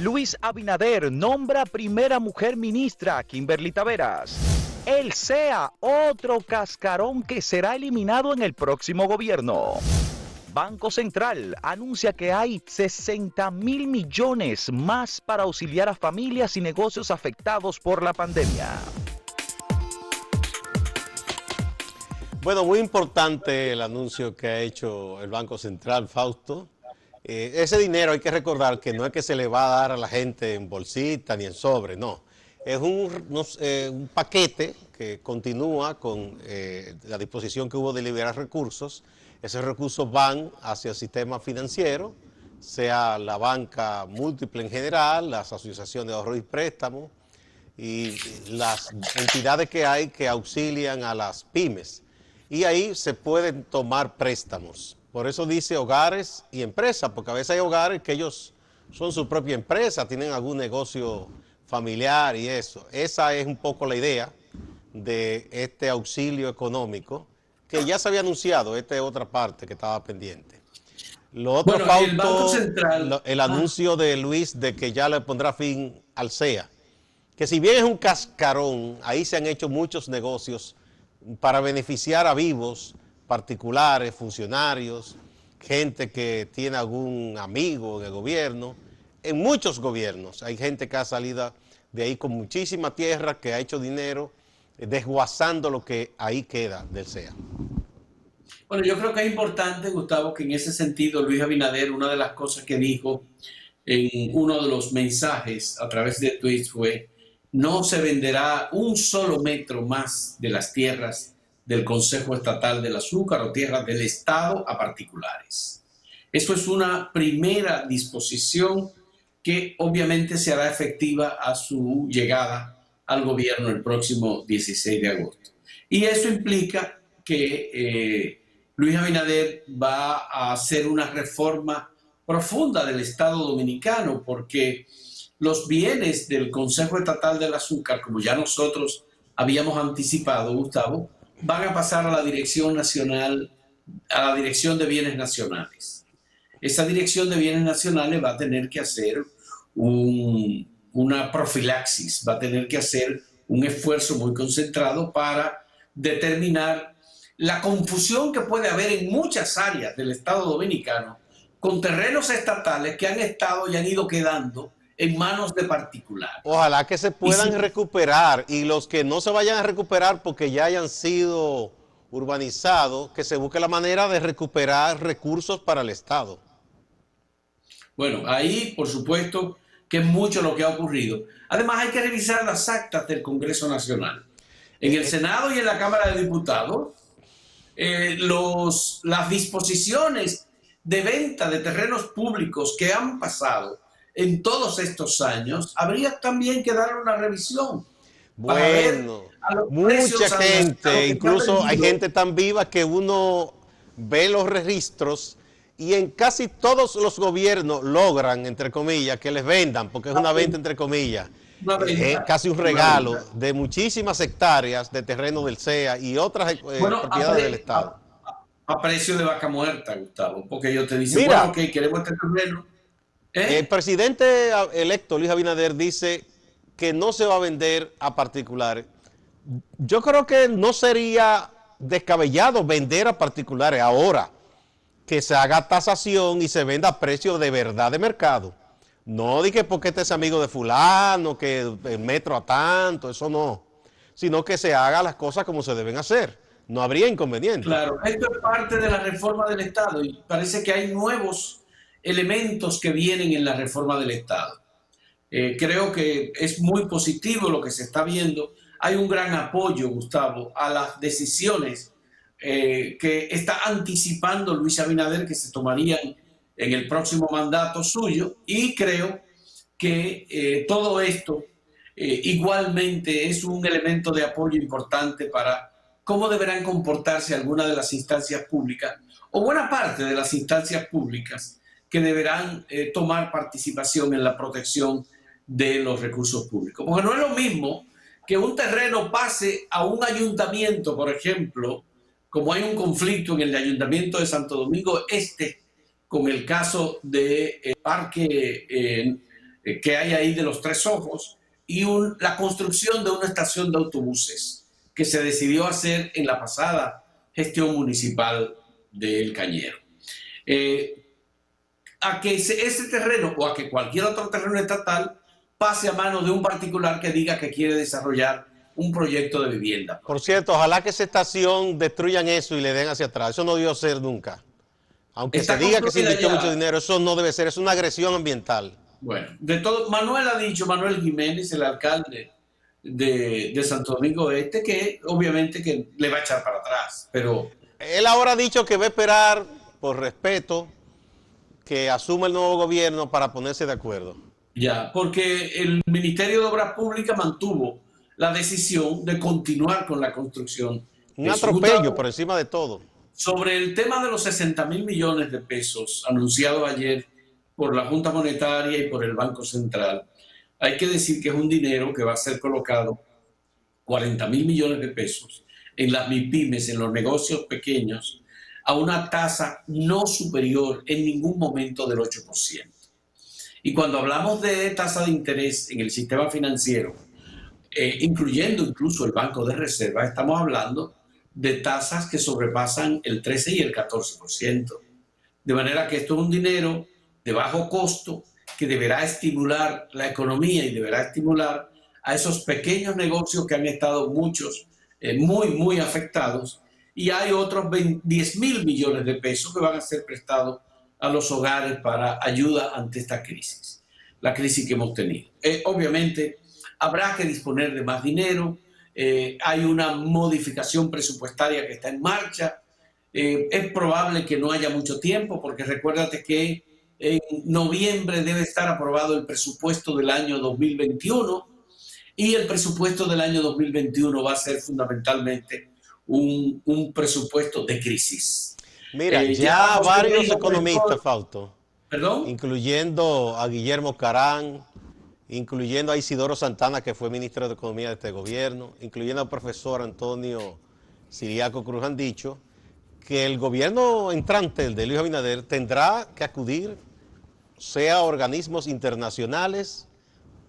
Luis Abinader nombra primera mujer ministra, Kimberly Taveras. El SEA, otro cascarón que será eliminado en el próximo gobierno. Banco Central anuncia que hay 60 mil millones más para auxiliar a familias y negocios afectados por la pandemia. Bueno, muy importante el anuncio que ha hecho el Banco Central, Fausto. Eh, ese dinero hay que recordar que no es que se le va a dar a la gente en bolsita ni en sobre, no. Es un, eh, paquete que continúa con eh, la disposición que hubo de liberar recursos esos recursos van hacia el sistema financiero, sea la banca múltiple en general, las asociaciones de ahorro y préstamo y las entidades que hay que auxilian a las pymes. Y ahí se pueden tomar préstamos. Por eso dice hogares y empresas, porque a veces hay hogares que ellos son su propia empresa, tienen algún negocio familiar y eso. Esa es un poco la idea de este auxilio económico que ya se había anunciado, esta es otra parte que estaba pendiente. Lo otro, el, Banco Central, el anuncio de Luis de que ya le pondrá fin al CEA, que si bien es un cascarón, ahí se han hecho muchos negocios para beneficiar a vivos, particulares, funcionarios, gente que tiene algún amigo en el gobierno, en muchos gobiernos hay gente que ha salido de ahí con muchísima tierra, que ha hecho dinero desguazando lo que ahí queda del SEA. Bueno, yo creo que es importante, Gustavo, que en ese sentido Luis Abinader, una de las cosas que dijo en uno de los mensajes a través de tweets fue, no se venderá un solo metro más de las tierras del Consejo Estatal del Azúcar o tierras del Estado a particulares. Eso es una primera disposición que obviamente se hará efectiva a su llegada al gobierno el próximo 16 de agosto. Y eso implica que eh, Luis Abinader va a hacer una reforma profunda del Estado dominicano, porque los bienes del Consejo Estatal del Azúcar, como ya nosotros habíamos anticipado, Gustavo, van a pasar a la Dirección Nacional, a la Dirección de Bienes Nacionales. Esa Dirección de Bienes Nacionales va a tener que hacer un, una profilaxis, va a tener que hacer un esfuerzo muy concentrado para determinar la confusión que puede haber en muchas áreas del Estado dominicano con terrenos estatales que han estado y han ido quedando en manos de particulares. Ojalá que se puedan recuperar y los que no se vayan a recuperar porque ya hayan sido urbanizados, que se busque la manera de recuperar recursos para el Estado. Bueno, ahí, por supuesto, que es mucho lo que ha ocurrido. Además, hay que revisar las actas del Congreso Nacional. En el Senado y en la Cámara de Diputados, eh, los, las disposiciones de venta de terrenos públicos que han pasado en todos estos años, habría también que darle una revisión. Bueno, mucha gente, incluso hay gente tan viva que uno ve los registros y en casi todos los gobiernos logran, entre comillas, que les vendan, porque es una venta entre comillas. Es casi un regalo de muchísimas hectáreas de terreno del CEA y otras eh, propiedades del Estado. A, precio de vaca muerta, Gustavo, porque yo te dice, bueno, ok, queremos este terreno. ¿Eh? El presidente electo, Luis Abinader, dice que no se va a vender a particulares. Yo creo que no sería descabellado vender a particulares ahora que se haga tasación y se venda a precio de verdad de mercado. No dije porque este es amigo de fulano, que el metro a tanto, eso no. Sino que se haga las cosas como se deben hacer. No habría inconveniente. Claro, esto es parte de la reforma del Estado y parece que hay nuevos elementos que vienen en la reforma del Estado. Eh, creo que es muy positivo lo que se está viendo. Hay un gran apoyo, Gustavo, a las decisiones eh, que está anticipando Luis Abinader que se tomarían en el próximo mandato suyo y creo que eh, todo esto eh, igualmente es un elemento de apoyo importante para cómo deberán comportarse algunas de las instancias públicas o buena parte de las instancias públicas que deberán tomar participación en la protección de los recursos públicos. Porque no es lo mismo que un terreno pase a un ayuntamiento, por ejemplo, como hay un conflicto en el Ayuntamiento de Santo Domingo Este con el caso de eh, Parque eh, eh, que hay ahí de los tres ojos y la construcción de una estación de autobuses que se decidió hacer en la pasada gestión municipal del Cañero. Eh, a que ese, terreno o a que cualquier otro terreno estatal pase a manos de un particular que diga que quiere desarrollar un proyecto de vivienda. Por cierto, ojalá que esa estación destruyan eso y le den hacia atrás. Eso no debió ser nunca. Aunque se diga que se invirtió mucho dinero, eso no debe ser, es una agresión ambiental. Bueno, de todo, Manuel ha dicho, Manuel Jiménez, el alcalde de, de, Santo Domingo Este, que obviamente que le va a echar para atrás, pero... Él ahora ha dicho que va a esperar, por respeto, que asuma el nuevo gobierno para ponerse de acuerdo. Ya, porque el Ministerio de Obras Públicas mantuvo la decisión de continuar con la construcción. Un atropello por encima de todo. Sobre el tema de los 60 mil millones de pesos anunciado ayer por la Junta Monetaria y por el Banco Central, hay que decir que es un dinero que va a ser colocado 40 mil millones de pesos en las MIPIMES, en los negocios pequeños, a una tasa no superior en ningún momento del 8%. Y cuando hablamos de tasa de interés en el sistema financiero, eh, incluyendo incluso el Banco de Reserva, estamos hablando de tasas que sobrepasan el 13 y el 14%. De manera que esto es un dinero de bajo costo que deberá estimular la economía y deberá estimular a esos pequeños negocios que han estado muchos eh, muy, muy afectados. Y hay otros 10 mil millones de pesos que van a ser prestados a los hogares para ayuda ante esta crisis, la crisis que hemos tenido. Eh, obviamente, habrá que disponer de más dinero, eh, hay una modificación presupuestaria que está en marcha, eh, es probable que no haya mucho tiempo, porque recuérdate que en noviembre debe estar aprobado el presupuesto del año 2021 y el presupuesto del año 2021 va a ser fundamentalmente un, un presupuesto de crisis. Mira, eh, ya, varios economistas, Fausto, ¿Perdón? incluyendo a Guillermo Carán, incluyendo a Isidoro Santana, que fue ministro de Economía de este gobierno, incluyendo al profesor Antonio Siriaco Cruz, han dicho que el gobierno entrante, el de Luis Abinader, tendrá que acudir, sea a organismos internacionales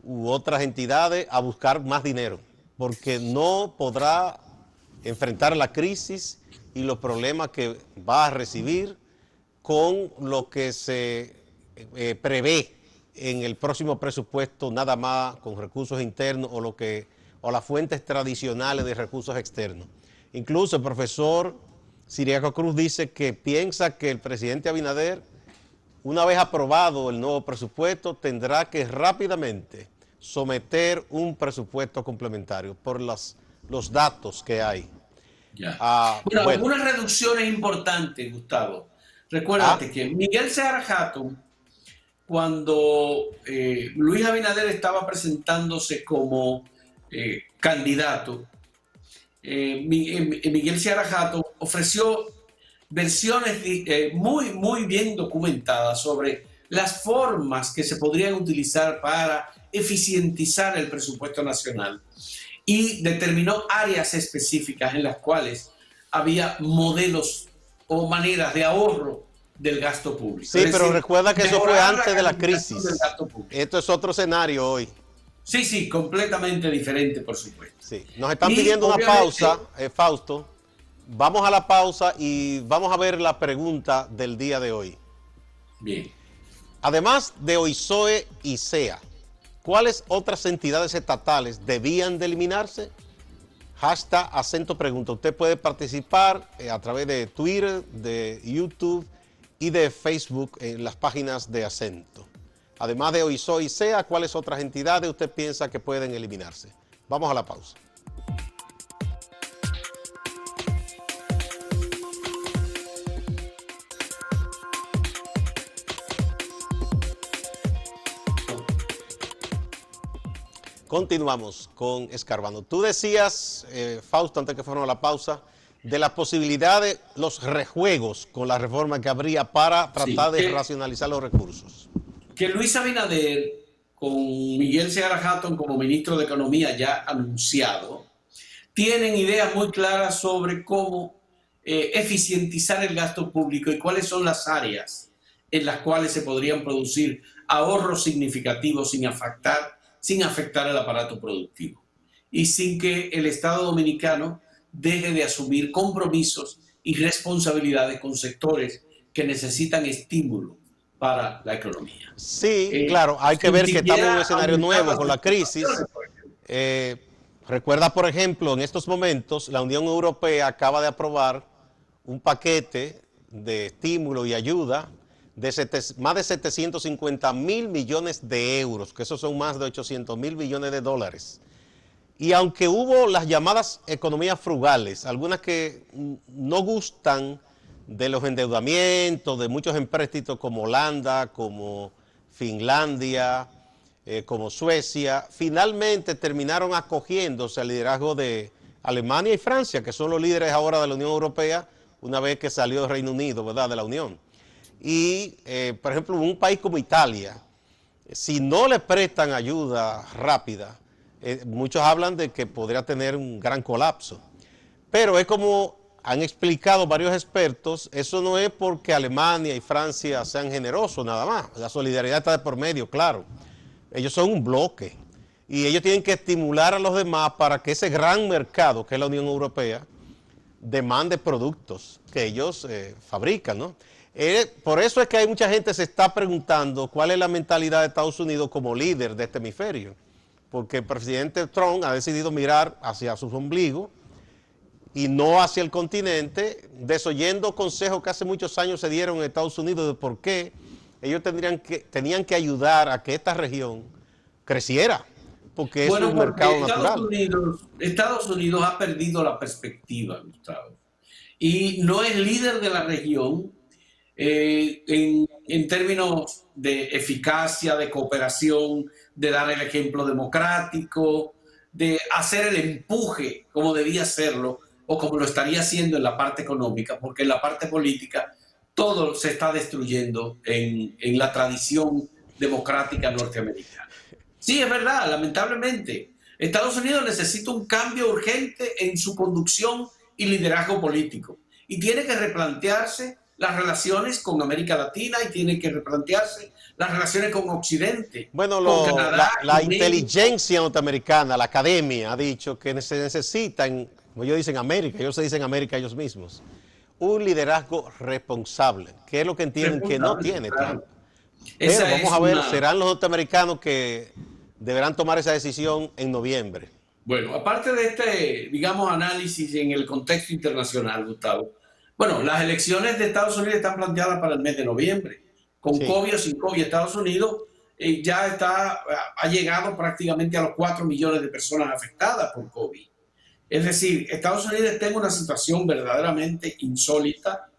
u otras entidades, a buscar más dinero, porque no podrá enfrentar la crisis y los problemas que va a recibir con lo que se eh, prevé en el próximo presupuesto nada más con recursos internos o lo que o las fuentes tradicionales de recursos externos. Incluso el profesor Siriaco Cruz dice que piensa que el presidente Abinader, una vez aprobado el nuevo presupuesto, tendrá que rápidamente someter un presupuesto complementario por las, los datos que hay. Ah, bueno, algunas reducciones importantes, Gustavo. Recuérdate ah. que Miguel Seara cuando eh, Luis Abinader estaba presentándose como eh, candidato, eh, Miguel Seara ofreció versiones muy, muy bien documentadas sobre las formas que se podrían utilizar para eficientizar el presupuesto nacional y determinó áreas específicas en las cuales había modelos o maneras de ahorro del gasto público. Sí, pero recuerda que eso fue antes de la crisis. Esto es otro escenario hoy. Sí, sí, completamente diferente, por supuesto. Sí, nos están pidiendo una pausa, eh, Fausto. Vamos a la pausa y vamos a ver la pregunta del día de hoy. Bien. Además de OISOE y SEA, ¿Cuáles otras entidades estatales debían de eliminarse? Hashtag acento pregunta. Usted puede participar eh, a través de Twitter, de YouTube y de Facebook en las páginas de acento. Además de OISO y SEA, ¿cuáles otras entidades usted piensa que pueden eliminarse? Vamos a la pausa. Continuamos con Escarbando. Tú decías, eh, Fausto, antes que fuéramos a la pausa, de la posibilidad de los rejuegos con la reforma que habría para tratar de racionalizar los recursos. Que Luis Abinader, con Miguel Seara Hatton como ministro de Economía ya anunciado, tienen ideas muy claras sobre cómo eh, eficientizar el gasto público y cuáles son las áreas en las cuales se podrían producir ahorros significativos sin afectar, sin afectar el aparato productivo y sin que el Estado dominicano deje de asumir compromisos y responsabilidades con sectores que necesitan estímulo para la economía. Sí, eh, claro, hay que ver que estamos en un escenario nuevo con la crisis. Eh, recuerda, por ejemplo, en estos momentos la Unión Europea acaba de aprobar un paquete de estímulo y ayuda de más de 750 mil millones de euros, que esos son más de 800 mil millones de dólares. Y aunque hubo las llamadas economías frugales, algunas que no gustan de los endeudamientos de muchos empréstitos como Holanda, como Finlandia, eh, como Suecia, finalmente terminaron acogiéndose al liderazgo de Alemania y Francia, que son los líderes ahora de la Unión Europea, una vez que salió el Reino Unido, ¿verdad?, de la Unión. Y, eh, por ejemplo, un país como Italia, si no le prestan ayuda rápida, eh, muchos hablan de que podría tener un gran colapso. Pero es como han explicado varios expertos, eso no es porque Alemania y Francia sean generosos nada más. La solidaridad está de por medio, claro. Ellos son un bloque y ellos tienen que estimular a los demás para que ese gran mercado que es la Unión Europea demande productos que ellos eh, fabrican, ¿no? Eh, por eso es que hay mucha gente que se está preguntando cuál es la mentalidad de Estados Unidos como líder de este hemisferio porque el presidente Trump ha decidido mirar hacia sus ombligos y no hacia el continente, desoyendo consejos que hace muchos años se dieron en Estados Unidos de por qué ellos tendrían que, tenían que ayudar a que esta región creciera, porque es un mercado Estados natural. Unidos, Estados Unidos ha perdido la perspectiva, Gustavo, y no es líder de la región eh, en, en términos de eficacia, de cooperación, de dar el ejemplo democrático, de hacer el empuje como debía hacerlo o como lo estaría haciendo en la parte económica, porque en la parte política todo se está destruyendo en, en la tradición democrática norteamericana. Sí, es verdad, lamentablemente. Estados Unidos necesita un cambio urgente en su conducción y liderazgo político y tiene que replantearse las relaciones con América Latina y tiene que replantearse las relaciones con Occidente. Bueno, la, inteligencia norteamericana, la academia, ha dicho que se necesitan, como ellos dicen América, ellos se dicen América ellos mismos, un liderazgo responsable, que es lo que entienden que no tiene Trump. Pero vamos a ver, serán los norteamericanos que deberán tomar esa decisión en noviembre. Bueno, aparte de este, digamos, análisis en el contexto internacional, Gustavo, bueno, las elecciones de Estados Unidos están planteadas para el mes de noviembre con COVID o sin COVID, Estados Unidos eh, ya está, ha llegado prácticamente a los 4 millones de personas afectadas por COVID. Es decir, Estados Unidos está en una situación verdaderamente insólita,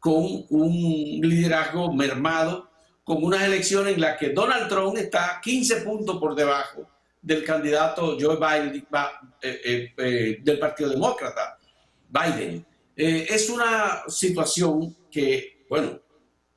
con un liderazgo mermado, con unas elecciones en las que Donald Trump está 15 puntos por debajo del candidato Joe Biden eh, eh, del Partido Demócrata, Biden. Es una situación que, bueno,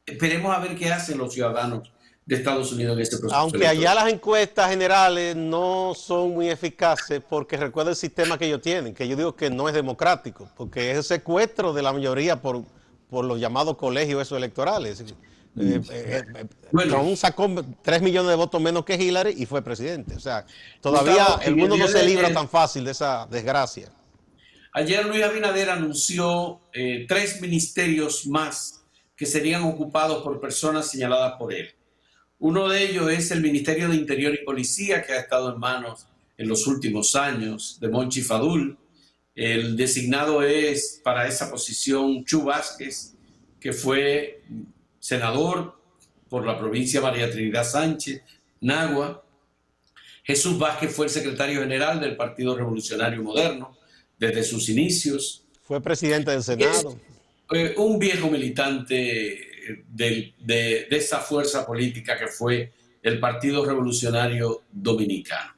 esperemos a ver qué hacen los ciudadanos de Estados Unidos en este proceso. Aunque allá las encuestas generales no son muy eficaces porque recuerda el sistema que ellos tienen, que yo digo que no es democrático, porque es el secuestro de la mayoría por, por los llamados colegios esos electorales. Eh, eh, eh, bueno, Trump sacó 3 millones de votos menos que Hillary y fue presidente. O sea, todavía el mundo no se libra tan fácil de esa desgracia. Ayer Luis Abinader anunció tres ministerios más que serían ocupados por personas señaladas por él. Uno de ellos es el Ministerio de Interior y Policía, que ha estado en manos en los últimos años de Monchi Fadul. El designado es para esa posición Chu Vázquez, que fue senador por la provincia María Trinidad Sánchez, Nagua. Jesús Vázquez fue el secretario general del Partido Revolucionario Moderno desde sus inicios. Fue presidente del Senado. Eh, un viejo militante de, esa fuerza política que fue el Partido Revolucionario Dominicano.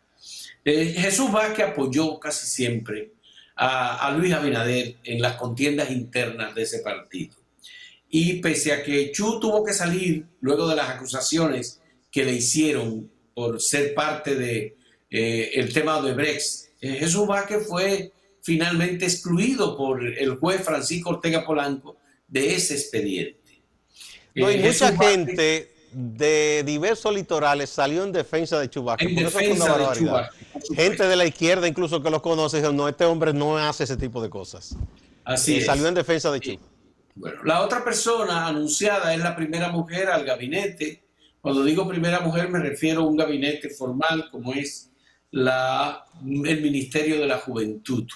Eh, Jesús Vázquez apoyó casi siempre a, Luis Abinader en las contiendas internas de ese partido. Y pese a que Chu tuvo que salir luego de las acusaciones que le hicieron por ser parte de eh, el tema de Brex, Jesús Vázquez fue finalmente excluido por el juez Francisco Ortega Polanco de ese expediente. No, hay eh, mucha gente de diversos litorales salió en defensa de Chubasco. En defensa de. Gente de la izquierda incluso que lo conoce dijo, no, este hombre no hace ese tipo de cosas. Así y salió en defensa de Chubasco. Bueno, la otra persona anunciada es la primera mujer al gabinete. Cuando digo primera mujer me refiero a un gabinete formal como es la, el Ministerio de la Juventud.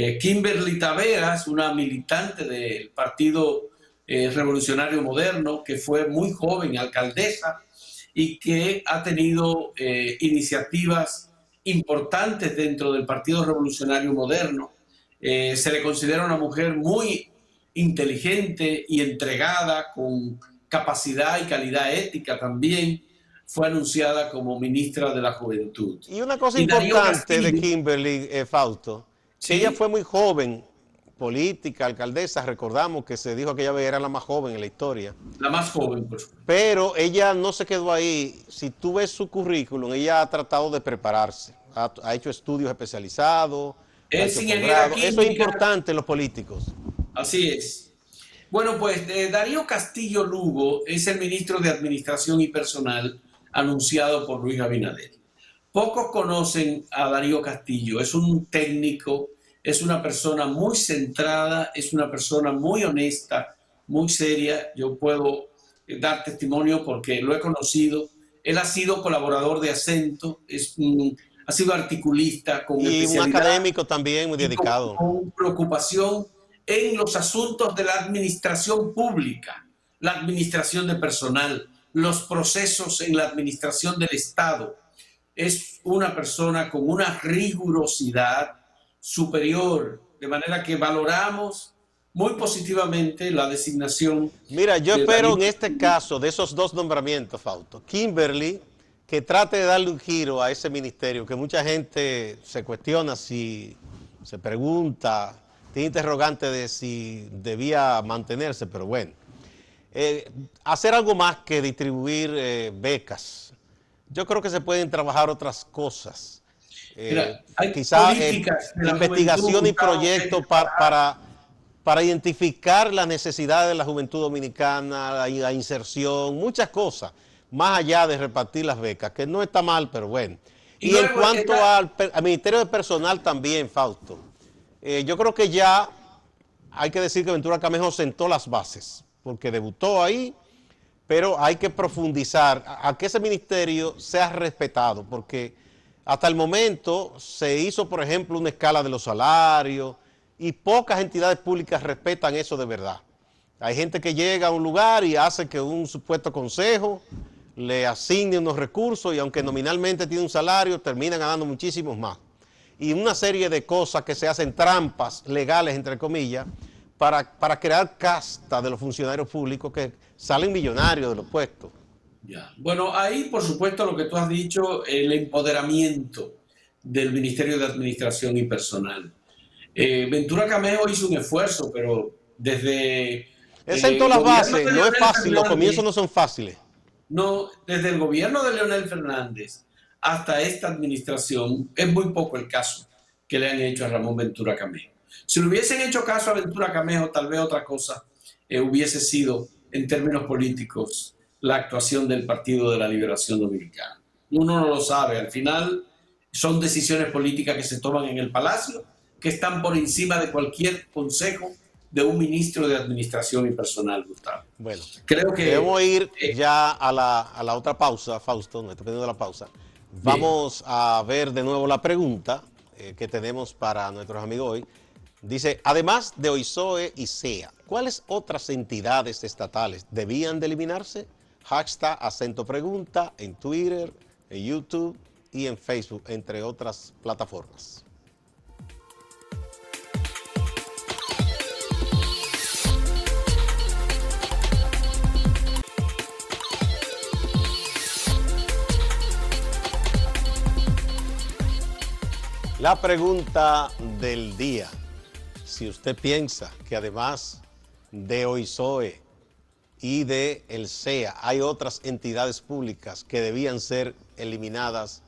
Eh, Kimberly Taveras, una militante del Partido eh, Revolucionario Moderno, que fue muy joven alcaldesa y que ha tenido eh, iniciativas importantes dentro del Partido Revolucionario Moderno. se le considera una mujer muy inteligente y entregada, con capacidad y calidad ética también, fue anunciada como ministra de la Juventud. Y una cosa importante de Kimberly eh, Fausto, ella fue muy joven, política, alcaldesa, recordamos que se dijo que ella era la más joven en la historia. La más joven, por supuesto. Pero ella no se quedó ahí. Si tú ves su currículum, ella ha tratado de prepararse, ha, hecho estudios especializados. Es Eso es importante en los políticos. Así es. Bueno, pues eh, Darío Castillo Lugo es el ministro de Administración y Personal anunciado por Luis Abinader. Pocos conocen a Darío Castillo, es un técnico, es una persona muy centrada, es una persona muy honesta, muy seria. Yo puedo eh, dar testimonio porque lo he conocido. Él ha sido colaborador de acento, es ha sido articulista con y un académico también muy dedicado. con preocupación en los asuntos de la administración pública, la administración de personal, los procesos en la administración del Estado. Es una persona con una rigurosidad superior, de manera que valoramos muy positivamente la designación. Mira, yo espero en este caso de esos dos nombramientos, Fausto, Kimberly, que trate de darle un giro a ese ministerio, que mucha gente se cuestiona si se pregunta tiene interrogante de si debía mantenerse, pero bueno. Eh, hacer algo más que distribuir eh, becas. Yo creo que se pueden trabajar otras cosas. Eh, quizás investigación y proyectos para, para, identificar la necesidad de la juventud dominicana, la, inserción, muchas cosas, más allá de repartir las becas, que no está mal, pero bueno. Y, en cuanto al, al Ministerio de Personal también, Fausto. Eh, yo creo que ya hay que decir que Ventura Camejo sentó las bases, porque debutó ahí, pero hay que profundizar a, que ese ministerio sea respetado, porque hasta el momento se hizo, por ejemplo, una escala de los salarios y pocas entidades públicas respetan eso de verdad. Hay gente que llega a un lugar y hace que un supuesto consejo le asigne unos recursos y aunque nominalmente tiene un salario, termina ganando muchísimos más y una serie de cosas que se hacen trampas legales, entre comillas, para, para crear casta de los funcionarios públicos que salen millonarios de los puestos. Ya. Bueno, ahí por supuesto lo que tú has dicho, el empoderamiento del Ministerio de Administración y Personal. Eh, Ventura Cameo hizo un esfuerzo, pero desde... Es en todas las bases, no es fácil, los comienzos no son fáciles. No, desde el gobierno de Leonel Fernández hasta esta administración, es muy poco el caso que le han hecho a Ramón Ventura Camejo. Si le hubiesen hecho caso a Ventura Camejo, tal vez otra cosa eh, hubiese sido, en términos políticos, la actuación del Partido de la Liberación Dominicana. Uno no lo sabe, al final son decisiones políticas que se toman en el Palacio, que están por encima de cualquier consejo de un ministro de Administración y Personal, Gustavo. Bueno, creo que... Debemos ir eh, ya a la, a la otra pausa, Fausto, no estoy la pausa. Vamos a ver de nuevo la pregunta eh, que tenemos para nuestros amigos hoy. Dice, además de OISOE y SEA, ¿cuáles otras entidades estatales debían de eliminarse? Hashtag acento pregunta en Twitter, en YouTube y en Facebook, entre otras plataformas. La pregunta del día. Si usted piensa que además de OISOE y de el CEA hay otras entidades públicas que debían ser eliminadas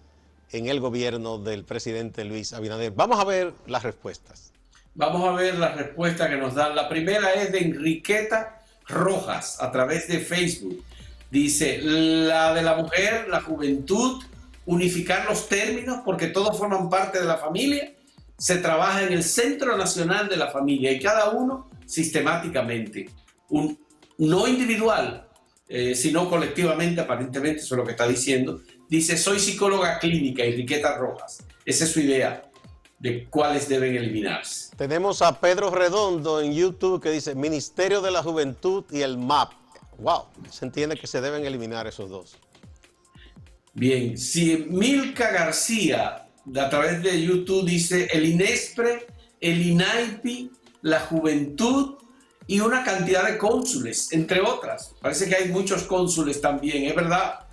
en el gobierno del presidente Luis Abinader. Vamos a ver las respuestas. Vamos a ver las respuestas que nos dan. La primera es de Enriqueta Rojas a través de Facebook. Dice, la de la mujer, la juventud, unificar los términos porque todos forman parte de la familia. Se trabaja en el Centro Nacional de la Familia y cada uno sistemáticamente. Un, no individual, eh, sino colectivamente, aparentemente, eso es lo que está diciendo. Dice, soy psicóloga clínica, Enriqueta Rojas. Esa es su idea de cuáles deben eliminarse. Tenemos a Pedro Redondo en YouTube que dice Ministerio de la Juventud y el MAP. Wow, se entiende que se deben eliminar esos dos. Bien, si Milka García a través de YouTube dice el INESPRE, el INAIPI, la juventud y una cantidad de cónsules, entre otras. Parece que hay muchos cónsules también, ¿es verdad?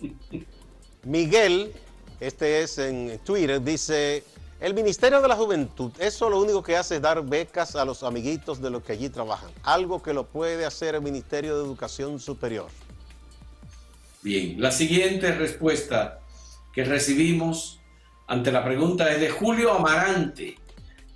Miguel, este es en Twitter, dice, el Ministerio de la Juventud, eso lo único que hace es dar becas a los amiguitos de los que allí trabajan, algo que lo puede hacer el Ministerio de Educación Superior. Bien, la siguiente respuesta que recibimos ante la pregunta es de Julio Amarante.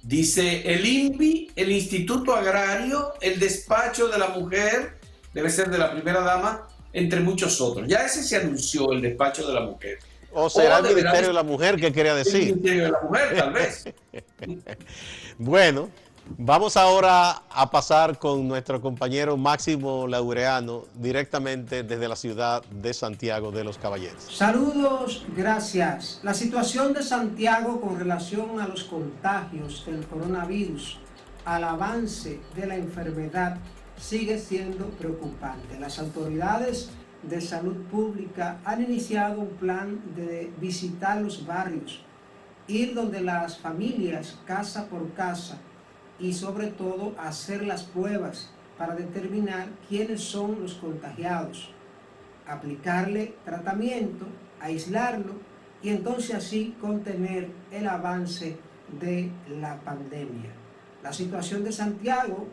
Dice, el INPI, el Instituto Agrario, el Despacho de la Mujer, debe ser de la primera dama, entre muchos otros. Ya ese se anunció, el Despacho de la Mujer. O será el Ministerio de la Mujer que quería decir. El Ministerio de la Mujer, tal vez. bueno, vamos ahora a pasar con nuestro compañero Máximo Laureano, directamente desde la ciudad de Santiago de los Caballeros. Saludos, gracias. La situación de Santiago con relación a los contagios del coronavirus, al avance de la enfermedad, sigue siendo preocupante. Las autoridades de Salud Pública han iniciado un plan de visitar los barrios, ir donde las familias, casa por casa, y sobre todo hacer las pruebas para determinar quiénes son los contagiados, aplicarle tratamiento, aislarlo y entonces así contener el avance de la pandemia. La situación de Santiago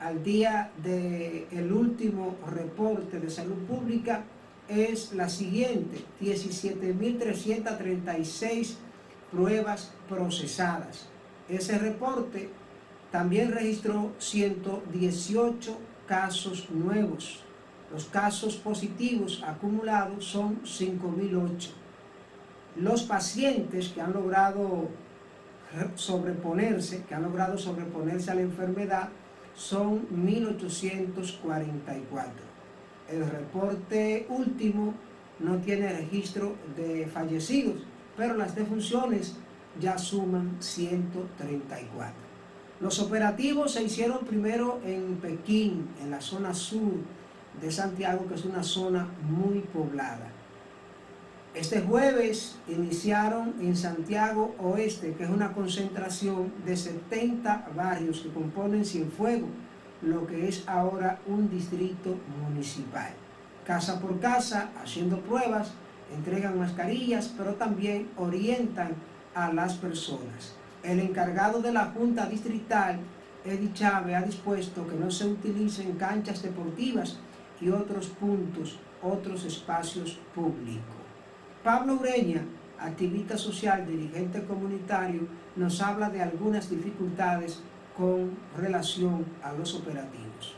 al día del el último reporte de salud pública es la siguiente, 17.336 pruebas procesadas. Ese reporte también registró 118 casos nuevos. Los casos positivos acumulados son 5.008. Los pacientes que han logrado sobreponerse, que han logrado sobreponerse a la enfermedad, son 1844. El reporte último no tiene registro de fallecidos, pero las defunciones ya suman 134. Los operativos se hicieron primero en Pekín, en la zona sur de Santiago, que es una zona muy poblada. Este jueves iniciaron en Santiago Oeste, que es una concentración de 70 barrios que componen Cienfuegos, lo que es ahora un distrito municipal. Casa por casa, haciendo pruebas, entregan mascarillas, pero también orientan a las personas. El encargado de la Junta Distrital, Eddie Chávez, ha dispuesto que no se utilicen canchas deportivas y otros puntos, otros espacios públicos. Pablo Ureña, activista social, dirigente comunitario, nos habla de algunas dificultades con relación a los operativos.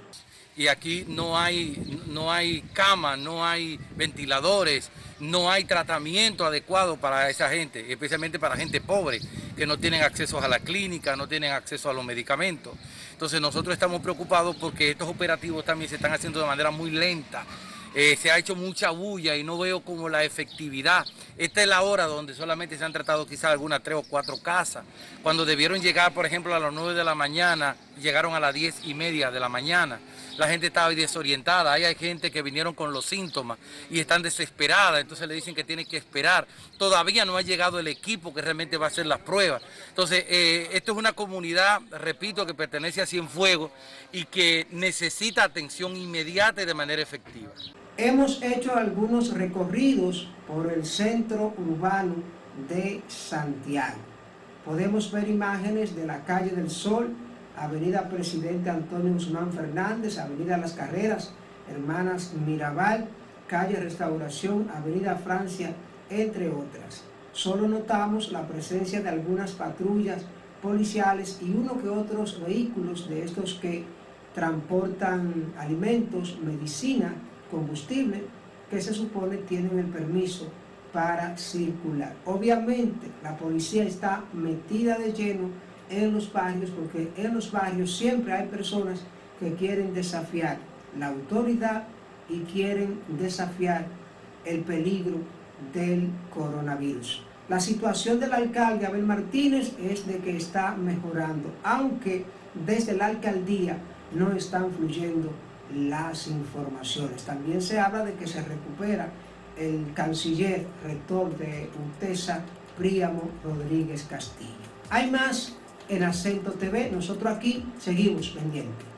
Y aquí no hay, no hay cama, no hay ventiladores, no hay tratamiento adecuado para esa gente, especialmente para gente pobre, que no tienen acceso a la clínica, no tienen acceso a los medicamentos. Entonces nosotros estamos preocupados porque estos operativos también se están haciendo de manera muy lenta eh, se ha hecho mucha bulla y no veo como la efectividad. Esta es la hora donde solamente se han tratado quizás algunas tres o cuatro casas. Cuando debieron llegar, por ejemplo, a las nueve de la mañana, llegaron a las diez y media de la mañana. La gente estaba desorientada. hay gente que vinieron con los síntomas y están desesperadas. Entonces le dicen que tienen que esperar. Todavía no ha llegado el equipo que realmente va a hacer las pruebas. Entonces, eh, esto es una comunidad, repito, que pertenece a Cienfuegos y que necesita atención inmediata y de manera efectiva. Hemos hecho algunos recorridos por el centro urbano de Santiago. Podemos ver imágenes de la calle del Sol, Avenida Presidente Antonio Guzmán Fernández, Avenida Las Carreras, Hermanas Mirabal, calle Restauración, Avenida Francia, entre otras. Solo notamos la presencia de algunas patrullas policiales y uno que otros vehículos de estos que transportan alimentos, medicina combustible que se supone tienen el permiso para circular. Obviamente la policía está metida de lleno en los barrios porque en los barrios siempre hay personas que quieren desafiar la autoridad y quieren desafiar el peligro del coronavirus. La situación del alcalde Abel Martínez es de que está mejorando, aunque desde la alcaldía no están fluyendo las informaciones. También se habla de que se recupera el canciller rector de UTESA, Príamo Rodríguez Castillo. Hay más en Acento TV, nosotros aquí seguimos pendientes.